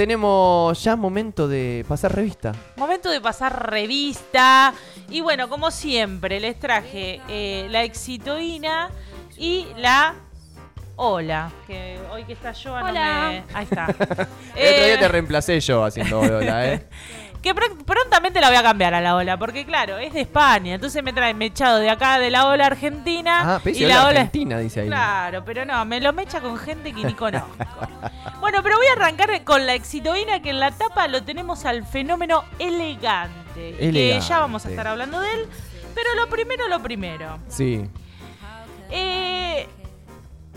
tenemos ya momento de pasar revista. Momento de pasar revista. Y bueno, como siempre, les traje eh, la exitoína y la hola. Que hoy que está yo, no me. Ahí está. El otro Eh, día te reemplacé yo haciendo hola, ¿eh? Que pr- prontamente la voy a cambiar a la ola, porque claro, es de España, entonces me trae mechado de acá de la ola argentina Ah, pero y la ola Argentina, dice ahí. Claro, pero no, me lo mecha con gente que ni conozco. bueno, pero voy a arrancar con la exitoína que en la tapa lo tenemos al fenómeno elegante, que ya vamos a estar hablando de él, pero lo primero lo primero. Sí. Eh,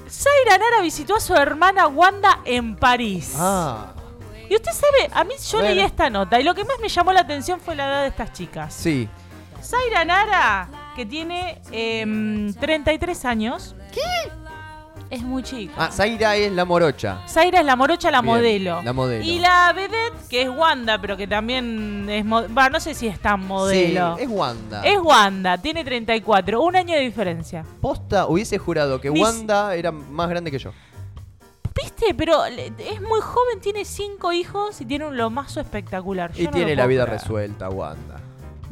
Zaira Nara visitó a su hermana Wanda en París. Ah, Y usted sabe, a mí yo A leí esta nota y lo que más me llamó la atención fue la edad de estas chicas. sí. Zaira Nara, que tiene em, 33 años. ¿Qué? Es muy chica. Ah, Zaira es la morocha. Zaira es la morocha, la Bien, modelo. la modelo. Y la vedette, que es Wanda, pero que también es... Va, no sé si es tan modelo. Sí, es Wanda. Es Wanda, tiene 34, un año de diferencia. Posta, hubiese jurado que Mis- Wanda era más grande que yo. ¿Viste? Pero es muy joven, tiene cinco hijos y tiene un lomazo espectacular. Y no tiene la vida creer. resuelta, Wanda.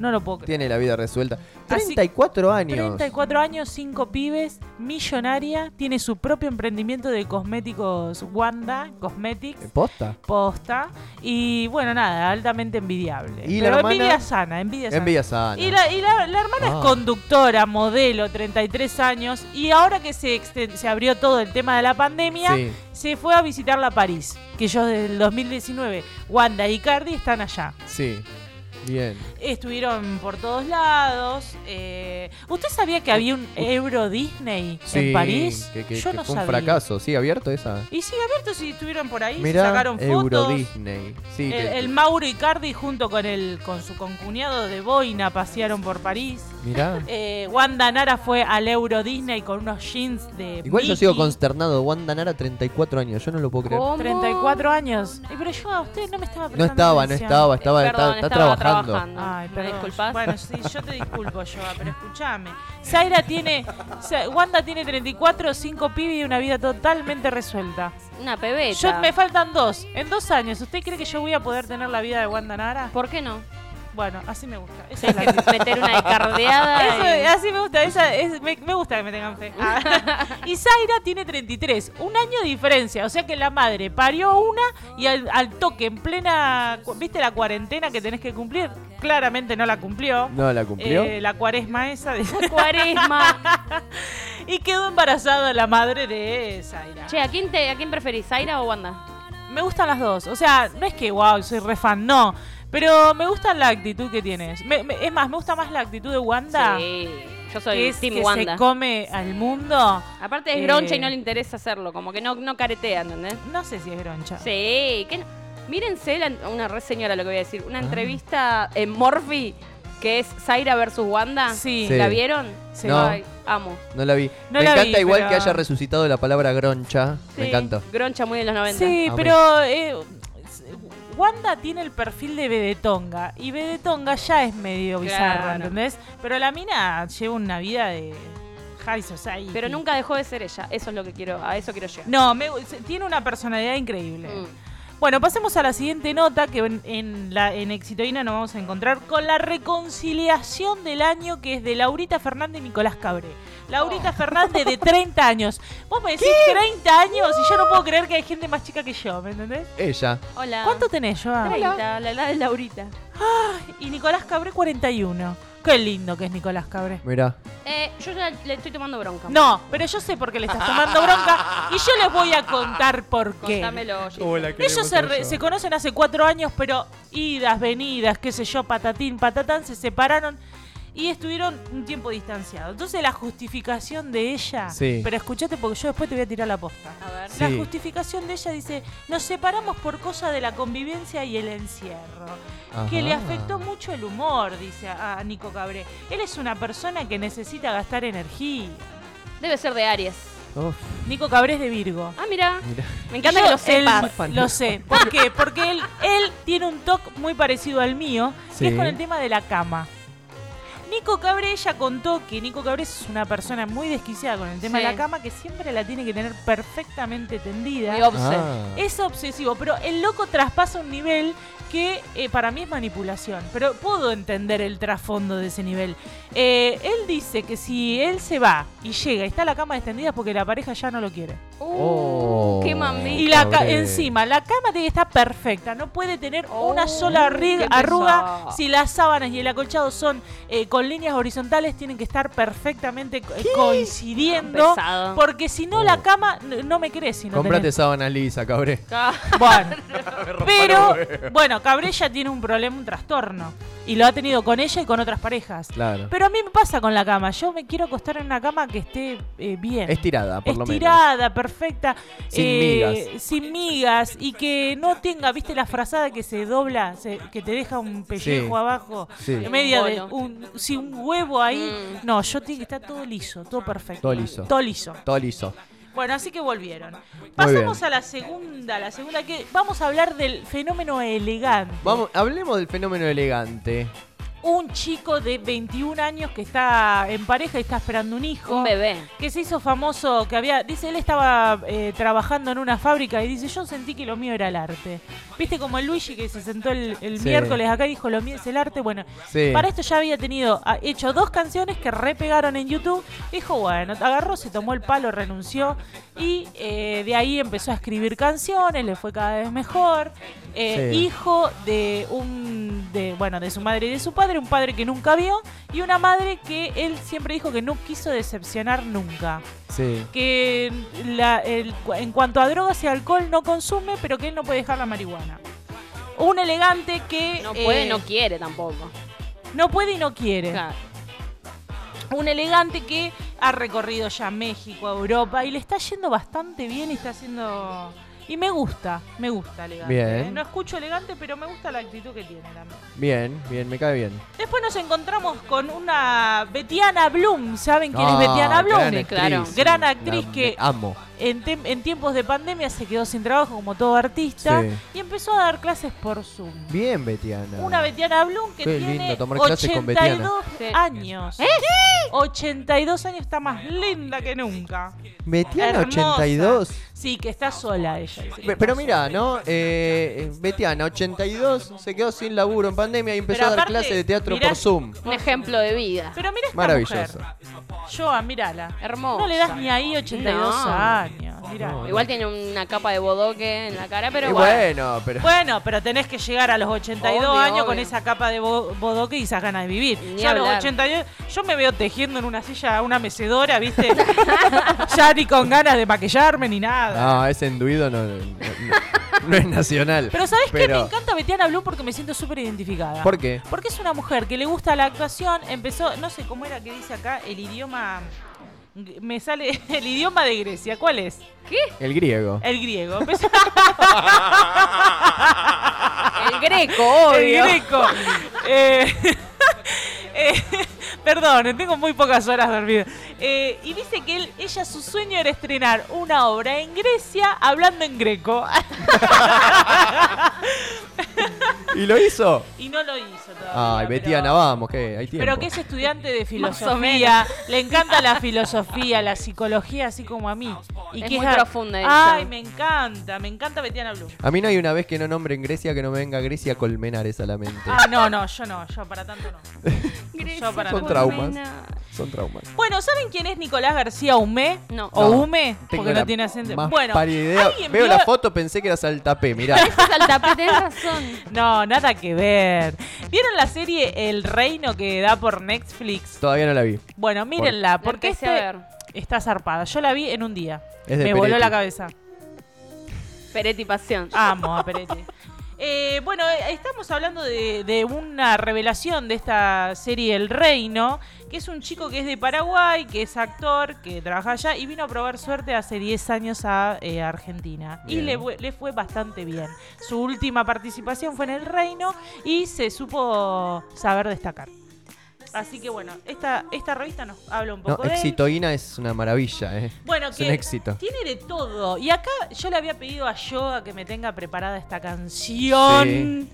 No lo puedo creer. Tiene la vida resuelta. Así- 34 años. 34 años, 5 pibes, millonaria, tiene su propio emprendimiento de cosméticos Wanda Cosmetics, ¿Posta? posta, y bueno, nada, altamente envidiable. Y la Pero hermana- envidia sana, envidia sana. Envidia sana. Y la, y la- la hermana Ah. es conductora, modelo, 33 años, y ahora que se, se abrió todo el tema de la pandemia, Sí. se fue a visitarla a París, que ellos desde el 2019, Wanda y Cardi están allá. Sí. Bien. Estuvieron por todos lados. eh, ¿Usted sabía que había un Euro Disney Sí, en París? Que, que- Yo que no fue sabía. un fracaso. ¿Sigue abierto esa? Y sigue abierto si estuvieron por ahí, se Mirá, sacaron Euro fotos. Disney. Sí, El, que- el Mauro Icardi junto con el con su concuñado de Boina pasearon por París. Mirá. Eh, Wanda Nara fue al Euro Disney con unos jeans de Igual yo sigo consternado. Wanda Nara, 34 años. Yo no lo puedo creer. ¿Cómo? 34 años. Eh, pero yo a usted no me estaba No prestando estaba, no estaba. Estaba, Eh, está, perdón, está estaba trabajando. Trabajando. Ay, ¿Me disculpas? Bueno, sí, yo te disculpo, Joa, pero escúchame. Zaira tiene. Wanda tiene 34, 5 pibes y una vida totalmente resuelta. Una pebeta. Yo, me faltan dos. En dos años, ¿usted cree que yo voy a poder tener la vida de Wanda Nara? ¿Por qué no? Bueno, así me gusta. Esa es la que meter una cardeada. Eso, así me gusta, esa es- me, me gusta que me tengan fe. Ah. y Zaira tiene 33, un año de diferencia. O sea que la madre parió una y al, al toque, en plena. ¿Viste la cuarentena que tenés que cumplir? Claramente no la cumplió. No la cumplió. Eh, la cuaresma esa. de- Cuaresma. y quedó embarazada la madre de Zaira. che, ¿a quién, te, ¿a quién preferís? ¿Zaira o Wanda? Me gustan las dos. O sea, no es que, wow, soy re fan, no. Pero me gusta la actitud que tienes. Me- me- es más, me gusta más la actitud de Wanda. Sí. Yo Que soy es Team que Wanda. se come al mundo. Aparte es Eh, groncha y no le interesa hacerlo. Como que no, no caretea, ¿entendés? No sé si es groncha. Sí. ¿qué no? Mírense la- una re señora lo que voy a decir. Ah. Una entrevista en Morphy que es Zaira versus Wanda. Sí. Sí. ¿La vieron? Sí. No. Ay, amo. No la vi. No me la encanta vi, igual pero- que haya resucitado la palabra groncha. Me Sí, encanta. Groncha muy de los 90. Sí, Amé. pero eh, Wanda tiene el perfil de Bedetonga y Bedetonga ya es medio bizarra, Claro. ¿entendés? Pero la mina lleva una vida de high society. Pero nunca dejó de ser ella. Eso es lo que quiero, a eso quiero llegar. No, me- tiene una personalidad increíble. Mm. Bueno, pasemos a la siguiente nota que en, en la, en Exitoína nos vamos a encontrar con la reconciliación del año que es de Laurita Fernández y Nicolás Cabré. Laurita Fernández de 30 años. Vos me decís 30 años y yo no puedo creer que hay gente más chica que yo, ¿me entendés? Ella. Hola. ¿Cuánto tenés, Joa? 30, la edad de Laurita. Y Nicolás Cabré 41. Qué lindo que es Nicolás Cabré. Mira. Eh, yo ya le estoy tomando bronca. No, pero yo sé por qué le estás tomando bronca y yo les voy a contar por qué. Contámelo. Ellos se, re- se conocen hace cuatro años, pero idas, venidas, qué sé yo, patatín, patatán, se separaron y estuvieron un tiempo distanciados. Entonces la justificación de ella, Sí. pero escúchate porque yo después te voy a tirar la posta. A ver. La Sí. justificación de ella dice, nos separamos por cosa de la convivencia y el encierro, que le afectó mucho el humor, dice a, Nico Cabré. Él es una persona que necesita gastar energía. Debe ser de Aries. Uf, Nico Cabré es de Virgo. Ah, mira. Me encanta Yo, que lo él- sepas. lo sé. ¿Por qué? Porque él, él tiene un toque muy parecido al mío, que es con el tema de la cama. Nico Cabré ella contó que Nico Cabré es una persona muy desquiciada con el tema Sí. de la cama, que siempre la tiene que tener perfectamente tendida. Muy. Ah. Es obsesivo, pero el loco traspasa un nivel que eh, para mí es manipulación. Pero puedo entender el trasfondo de ese nivel. Eh, él dice que si él se va y llega y está la cama extendida es porque la pareja ya no lo quiere. Oh. Uh, qué mami. Y la encima, la cama tiene que estar perfecta, no puede tener una Oh, sola arruga. Si las sábanas y el acolchado son eh, con líneas horizontales, tienen que estar perfectamente co- coincidiendo. Pesado. Porque si no, Oh. la cama n- no me crees si no Comprate tenés- sábanas lisa, cabré. Ca- Bueno, pero, bueno, Cabrella tiene un problema, un trastorno. Y lo ha tenido con ella y con otras parejas. Claro. Pero a mí me pasa con la cama. Yo me quiero acostar en una cama que esté eh, bien. Estirada, por lo menos. Estirada, perfecta. Sin eh, migas. Sin migas. Y que no tenga, ¿viste la frazada que se dobla? se- que te deja un pellejo Sí. abajo. Sí. En medio de un, sí, un huevo ahí. Mm. No, yo tiene que estar todo liso, todo perfecto. Todo liso. Todo liso. Todo liso. Bueno, así que volvieron. Pasamos a la segunda, la segunda que vamos a hablar del fenómeno elegante. Vamos, hablemos del fenómeno elegante. Un chico de 21 años que está en pareja y está esperando un hijo. Un bebé. Que se hizo famoso, que había, dice, él estaba eh, trabajando en una fábrica y dice, yo sentí que lo mío era el arte. ¿Viste como el Luigi que se sentó el, el Sí. miércoles acá y dijo, lo mío es el arte? Bueno, Sí. para esto ya había tenido, ha hecho dos canciones que repegaron en YouTube. Dijo, bueno, agarró, se tomó el palo, renunció y eh, de ahí empezó a escribir canciones, le fue cada vez mejor. Eh, Sí. Hijo de un, de, bueno, de su madre y de su padre, un padre que nunca vio y una madre que él siempre dijo que no quiso decepcionar nunca. Sí. Que la- el- en cuanto a drogas y alcohol no consume, pero que él no puede dejar la marihuana. Un elegante que No puede, eh, no quiere tampoco. no puede y no quiere. Claro. Un elegante que ha recorrido ya México, Europa y le está yendo bastante bien y está haciendo... Y me gusta, me gusta elegante. Bien. ¿eh? No escucho elegante, pero me gusta la actitud que tiene también. Bien, bien, me cae bien. Después nos encontramos con una Betiana Bloom. ¿Saben quién Ah, es Betiana Bloom? gran Claro. Gran actriz La- que- Amo. En, tiempos de pandemia se quedó sin trabajo como todo artista Sí. y empezó a dar clases por Zoom. Bien, Betiana. Una Betiana Bloom que Qué tiene lindo tomar clases con Betiana. 82 Sí. años. 82 años está más linda que nunca. Betiana Hermosa. 82. Sí, que está sola ella. Pero sola. mira, ¿no? Eh, eh, Betiana, 82, se quedó sin laburo en pandemia y empezó Pero a dar clases de teatro mirá- por Zoom. Un ejemplo de vida. Pero mira esta Maravilloso. mujer. Joa, mírala. Hermosa. No le das ni ahí 82 No. Años. Mirá. No, Igual tiene una capa de bodoque en la cara, pero Y bueno. bueno, pero. Bueno, pero tenés que llegar a los 82 Obvio, años con esa capa de bo- bodoque y esas ganas de vivir. Ni Yo a los hablar. 82, yo me veo tejiendo en una silla, una mecedora, ¿viste? ya ni con ganas de maquillarme ni nada. No, ese enduido no, no, no- no es nacional. Pero ¿sabés qué? Me Pero- encanta Betiana Blue porque me siento súper identificada. ¿Por qué? Porque es una mujer que le gusta la actuación, empezó, no sé cómo era que dice acá, el idioma... Me sale el idioma de Grecia. ¿Cuál es? El griego. El griego. Empezó- El greco, El obvio. greco. Eh, eh, perdón, tengo muy pocas horas dormidas. Eh, y dice que él, ella su sueño era estrenar una obra en Grecia hablando en greco. ¿Y lo hizo? y no lo hizo todavía. Ay, Betiana, vamos, que hay tiempo. Pero que es estudiante de filosofía, le encanta la filosofía, la psicología, así como a mí. Y Es que muy a- profunda ella. Ay, me encanta, me encanta Betiana Blue. A mí no hay una vez que no nombre en Grecia que no me venga Grecia Colmenares a la mente. Ah, no, no, yo no, yo para tanto no. Yo para Son tanto. traumas. Son traumas. Bueno, ¿saben quién es Nicolás García Humé? No. ¿O No, Hume? Porque no tiene acento. Más Bueno, idea. ¿alguien Veo vio- la foto, pensé que era Saltapé, mirá. Saltapé, tenés razón. No, nada que ver. ¿Vieron la serie El Reino que da por Netflix? Todavía no la vi. Bueno, mírenla, La porque este a ver. está zarpada. Yo la vi en un día. Es de Me voló la cabeza. Peretti Pasión. Amo a Peretti. Eh, bueno, estamos hablando de, de una revelación de esta serie El Reino, que es un chico que es de Paraguay, que es actor, que trabaja allá y vino a probar suerte hace 10 años a eh, Argentina. Y le, le fue bastante bien. Su última participación fue en El Reino y se supo saber destacar. Así que bueno, esta, esta revista nos habla un No, poco de él. Exitoína es una maravilla, ¿eh? Bueno, Es que un éxito. tiene de todo. Y acá yo le había pedido a Yoga que me tenga preparada esta canción.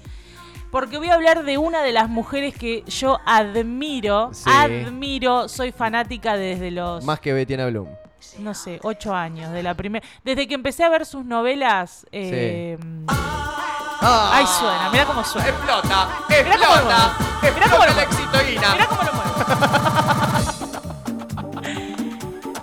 porque voy a hablar de una de las mujeres que yo admiro, Sí. admiro, soy fanática desde los, Más que Betiana Bloom. no sé, ocho años, de la primera, desde que empecé a ver sus novelas. eh, Ah, Ay, suena, mira cómo suena. Explota, Mirá cómo lo mueve. Mirá cómo lo mueve. exitoína. Mirá cómo lo mueve.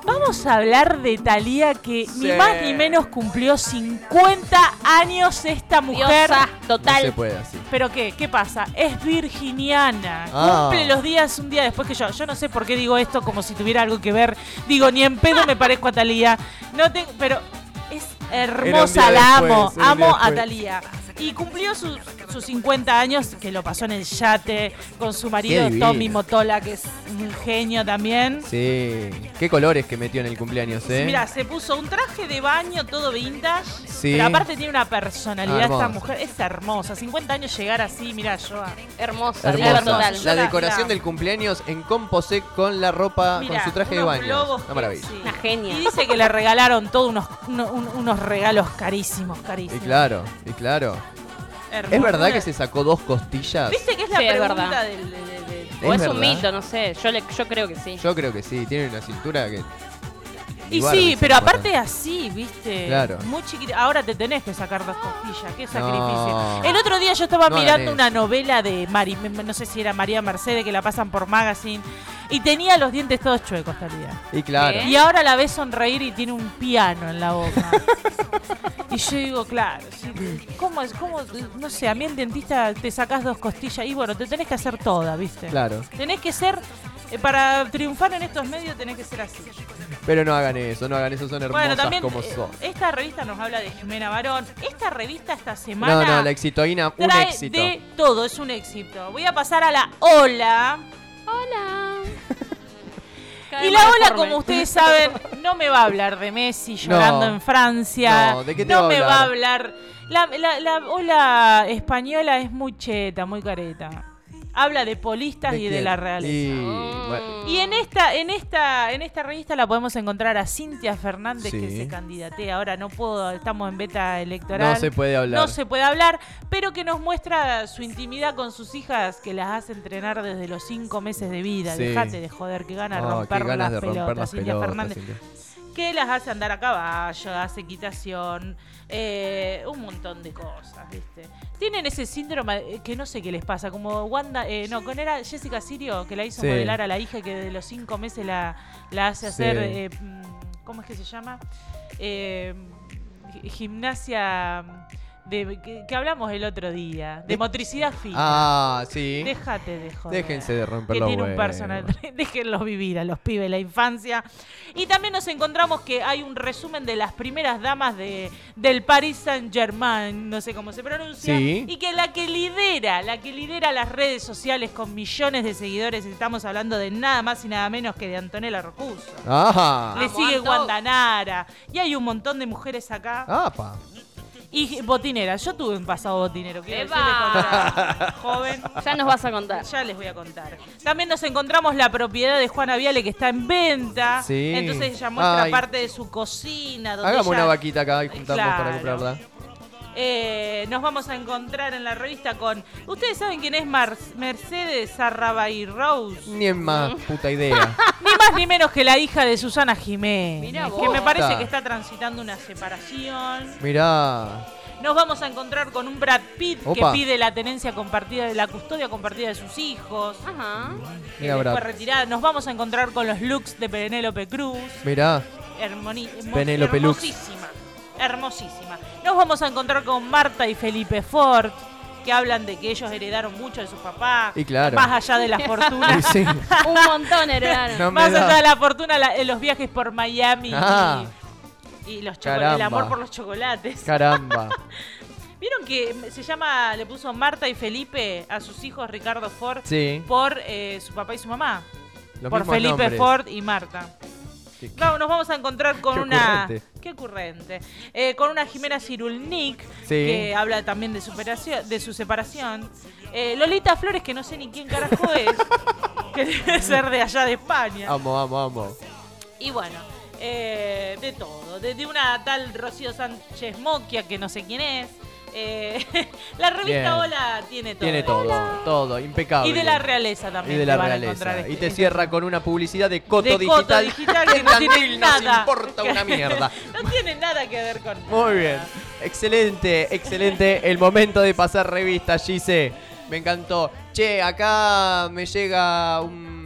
Vamos a hablar de Thalía que ni más ni menos cumplió 50 años esta mujer. Diosa, No se total. puede así. ¿Pero qué? ¿Qué pasa? Es virginiana. Ah. Cumple los días un día después que yo. Yo no sé por qué digo esto como si tuviera algo que ver. Digo, ni en pedo me parezco a Talía. No tengo, pero es hermosa, día la después, amo. era un día Amo a después. Talía. Y cumplió sus, sus 50 años, que lo pasó en el yate con su marido. Tommy Motola, que es un genio también. Sí. Qué colores que metió en el cumpleaños, ¿eh? Mira, se puso un traje de baño todo vintage. Sí. Pero aparte tiene una personalidad Ah, esta mujer. Es hermosa. 50 años llegar así, mira, yo. Hermosa, Hermosa. total. La decoración la- del cumpleaños en composé con la ropa, Mirá, con su traje de baño. Una maravilla. sí. Una genia. Y dice que le regalaron todos unos, uno- un- unos regalos carísimos, Y carísimos. claro, y claro. ¿Es verdad que se sacó dos costillas? ¿Viste que es la Sí, es pregunta verdad. del... de- de- de- O ¿Es es un verdad? mito, no sé. Yo, le, yo creo que sí. Yo creo que sí, tiene una cintura que. Y sí, pero aparte así, ¿viste? Claro. Muy chiquita. Ahora te tenés que sacar dos costillas. Qué sacrificio. No. El otro día yo estaba No mirando una novela de Mari, no sé si era María Mercedes, que la pasan por Magazine. Y tenía los dientes todos chuecos, Talía. Y claro. ¿Qué? Y ahora la ves sonreír y tiene un piano en la boca. y yo digo, claro, ¿cómo es? ¿Cómo? No sé, a mí el dentista te sacás dos costillas y bueno, te tenés que hacer toda, ¿viste? Claro. Tenés que ser, eh, para triunfar en estos medios tenés que ser así. Pero no hagan eso, no hagan eso, son hermosas Bueno, también como eh, son. esta revista nos habla de Jimena Barón. Esta revista esta semana No, no, la exitoína, un trae éxito. de todo, es un éxito. Voy a pasar a la ola. Hola. Y la ola, como ustedes saben, no me va a hablar de Messi llorando No. en Francia. No, ¿de qué te No va me hablar? va a hablar. La, la- la ola española es muy cheta, muy careta. Habla de polistas y de la realeza. Y, Mm. bueno, Y en esta, en esta, en esta revista la podemos encontrar a Cintia Fernández que se candidatea. Ahora no puedo, estamos en beta electoral. no se puede hablar. No se puede hablar, pero que nos muestra su intimidad con sus hijas que las hace entrenar desde los cinco meses de vida. Sí. Dejate de joder, que ganas de Oh, qué romper ganas las de romper pelotas, las Cintia pelotas, Fernández. Cintia. Que las hace andar a caballo, hace equitación, eh, un montón de cosas, ¿viste? Tienen ese síndrome eh, que no sé qué les pasa, como Wanda, eh, no, con era Jessica Sirio, que la hizo Sí. modelar a la hija que desde los cinco meses la, la hace hacer, Sí. eh, mm, ¿cómo es que se llama? Gi- gimnasia de, que, que hablamos el otro día, de De- motricidad fina. Ah, sí. Déjate de joder. Déjense de romper Que los tiene un personal. Déjenlos vivir a los pibes la infancia. Y también nos encontramos que hay un resumen de las primeras damas de, del Paris Saint Germain, no sé cómo se pronuncia. Sí. Y que la que lidera, la que lidera las redes sociales con millones de seguidores, estamos hablando de nada más y nada menos que de Antonella Rocuso. Ajá. Le sigue. Guandanara. Y hay un montón de mujeres acá. Apa. Y botineras. Yo tuve un pasado botinero. Quiero decirles joven. Ya nos vas a contar. Ya les voy a contar. También nos encontramos la propiedad de Juana Viale que está en venta. Sí. Entonces ella muestra Ay. parte de su cocina. Donde Hagamos ella- una vaquita acá y juntamos para comprarla. Eh, nos vamos a encontrar en la revista con. ¿Ustedes saben quién es Mar- Mercedes Arrabay Rose? Ni en más puta idea. Ni más ni menos que la hija de Susana Jiménez. Mirá que me vos. parece que está transitando una separación. Mirá. Nos vamos a encontrar con un Brad Pitt que pide la tenencia compartida de la custodia compartida de sus hijos. Ajá. Mira, Brad. retirada. Nos vamos a encontrar con los looks de Penélope Cruz. Mirá. Hermoni- Penélope Lux. Hermosísima. Nos vamos a encontrar con Marta y Felipe Ford, que hablan de que ellos heredaron mucho de sus papás. Y claro. Más allá de la fortuna. Sí. Un montón heredaron. No más da. allá de la fortuna, la- los viajes por Miami y- Ah. y, los el amor por los chocolates. Caramba. ¿Vieron que se llama, le puso Marta y Felipe a sus hijos Ricardo Ford Sí. por eh, su papá y su mamá? Los por Felipe nombres. Ford y Marta. Qué- qué- No, nos vamos a encontrar con Qué una. Qué ocurrente. Eh, con una Jimena Cirulnik, Sí. que habla también de, superación, de su separación. Eh, Lolita Flores, que no sé ni quién carajo es, que debe ser de allá de España. Amo, amo, amo. Y bueno, eh, de todo. De, de una tal Rocío Sánchez Moquia, que no sé quién es. Eh, la revista Bien. Hola tiene todo. Tiene todo, todo, impecable. Y de la realeza también. Y de la van a encontrar realeza. Y este- te cierra con una publicidad de Coto De Digital. Coto Digital, que no tiene nos nada. importa una mierda. no tiene nada que ver con. Muy bien. Excelente, excelente. El momento de pasar revista, Gise. Me encantó. Che, acá me llega un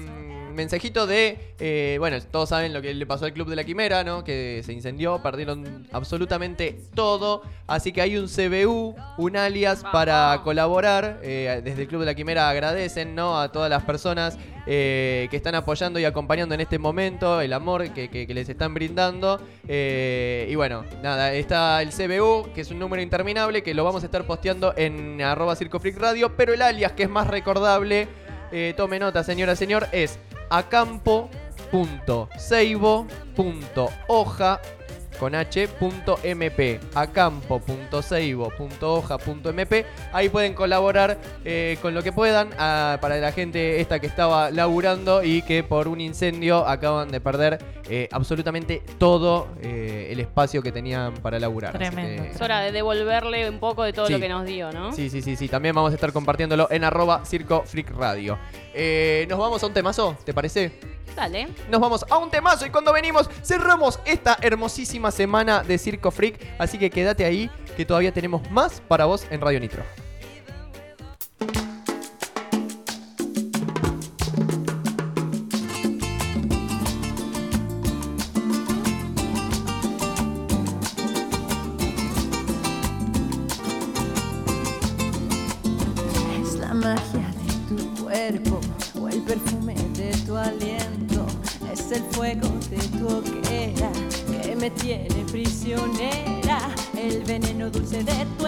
mensajito de. eh, bueno, todos saben lo que le pasó al Club de la Quimera, ¿no? Que se incendió, perdieron absolutamente todo. Así que hay un CBU, un alias para colaborar. Eh, desde el Club de la Quimera agradecen, ¿no? A todas las personas eh, que están apoyando y acompañando en este momento, el amor que, les están brindando. Y bueno, nada, está el CBU, que es un número interminable, que lo vamos a estar posteando en arroba Circo Radio, pero el alias que es más recordable, tome nota señora, señor, es acampo.seibo.hoja con h.mp acampo.seibo.hoja.mp ahí pueden colaborar eh, con lo que puedan ah, para la gente esta que estaba laburando y que por un incendio acaban de perder eh, absolutamente todo eh, el espacio que tenían para laburar Tremendo. que- Es hora de devolverle un poco de todo Sí. lo que nos dio, ¿no? Sí, sí, sí, sí. También vamos a estar compartiéndolo en arroba Circo Freak Radio. Nos vamos a un temazo, ¿te parece? Nos vamos a un temazo y cuando venimos cerramos esta hermosísima semana de Circo Freak. Así que quédate ahí que todavía tenemos más para vos en Radio Nitro. Veneno dulce de tu